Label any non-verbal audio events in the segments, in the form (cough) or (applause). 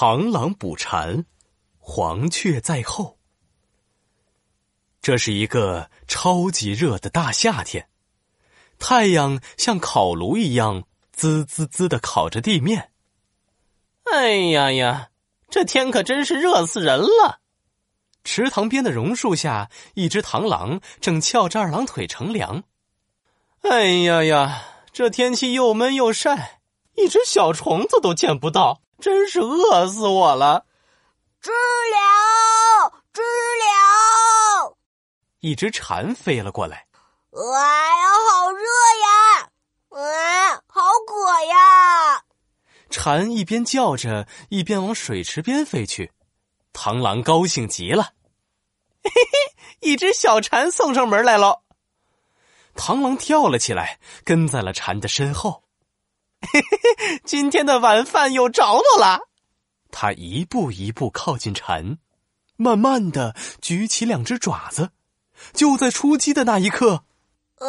螳螂捕蝉，黄雀在后。这是一个超级热的大夏天，太阳像烤炉一样滋滋滋的烤着地面。哎呀呀，这天可真是热死人了！池塘边的榕树下，一只螳螂正翘着二郎腿乘凉。哎呀呀，这天气又闷又晒，一只小虫子都见不到。真是饿死我了！知了，知了！一只蝉飞了过来。哎呀，好热呀！哎，好渴呀！蝉一边叫着，一边往水池边飞去。螳螂高兴极了，(laughs) 嘿嘿，一只小蝉送上门来了！螳螂跳了起来，跟在了蝉的身后。嘿嘿嘿，今天的晚饭有着落了。他一步一步靠近蝉，慢慢的举起两只爪子。就在出击的那一刻，哎，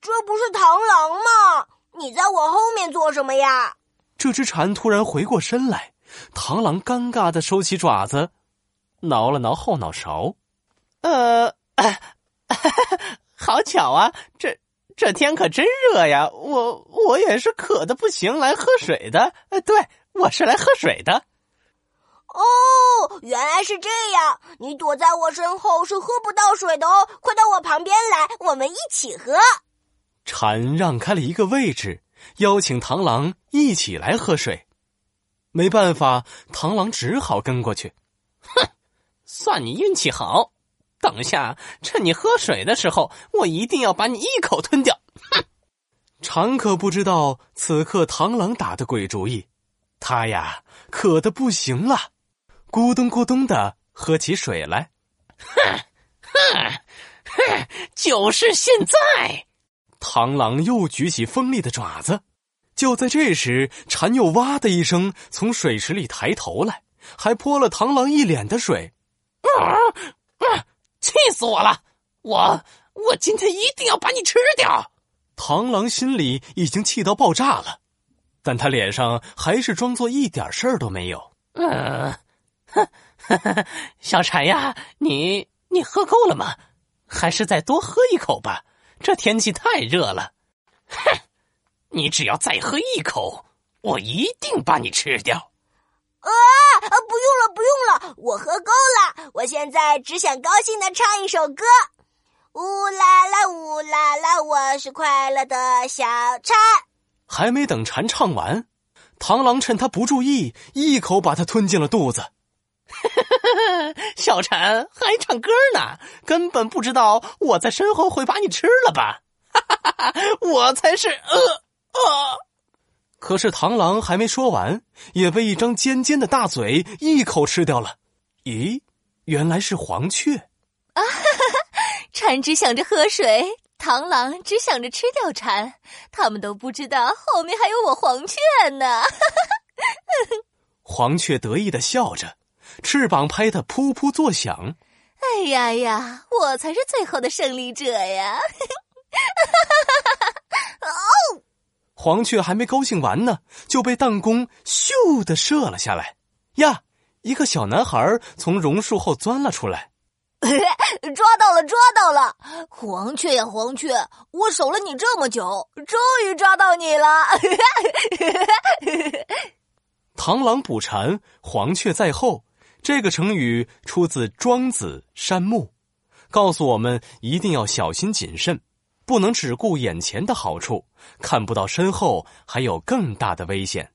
这不是螳螂吗？你在我后面做什么呀？这只蝉突然回过身来，螳螂尴尬的收起爪子，挠了挠后脑勺。呃，(laughs) 好巧啊，这。这天可真热呀！我我也是渴的不行，来喝水的。哎，对，我是来喝水的。哦，原来是这样！你躲在我身后是喝不到水的哦，快到我旁边来，我们一起喝。蝉让开了一个位置，邀请螳螂一起来喝水。没办法，螳螂只好跟过去。哼，算你运气好。等下，趁你喝水的时候，我一定要把你一口吞掉！哼，蝉可不知道此刻螳螂打的鬼主意，他呀渴的不行了，咕咚咕咚的喝起水来。哼哼哼，就是现在！螳螂又举起锋利的爪子，就在这时，蝉又哇的一声从水池里抬头来，还泼了螳螂一脸的水。啊！气死我了！我我今天一定要把你吃掉！螳螂心里已经气到爆炸了，但他脸上还是装作一点事儿都没有。嗯，哼，小蝉呀，你你喝够了吗？还是再多喝一口吧。这天气太热了。哼，你只要再喝一口，我一定把你吃掉。啊啊！不用了，不用了，我喝够了。我现在只想高兴的唱一首歌。呜啦啦，呜啦啦，我是快乐的小蝉。还没等蝉唱完，螳螂趁他不注意，一口把它吞进了肚子。(laughs) 小蝉还唱歌呢，根本不知道我在身后会把你吃了吧？哈哈哈我才是呃呃。可是螳螂还没说完，也被一张尖尖的大嘴一口吃掉了。咦，原来是黄雀！啊哈哈，蝉只想着喝水，螳螂只想着吃掉蝉，他们都不知道后面还有我黄雀呢。哈 (laughs) 哈黄雀得意的笑着，翅膀拍得噗噗作响。哎呀呀，我才是最后的胜利者呀！哦。(laughs) 黄雀还没高兴完呢，就被弹弓咻的射了下来。呀，一个小男孩从榕树后钻了出来，(laughs) 抓到了，抓到了！黄雀呀，黄雀，我守了你这么久，终于抓到你了！(laughs) 螳螂捕蝉，黄雀在后。这个成语出自《庄子·山木》，告诉我们一定要小心谨慎。不能只顾眼前的好处，看不到身后还有更大的危险。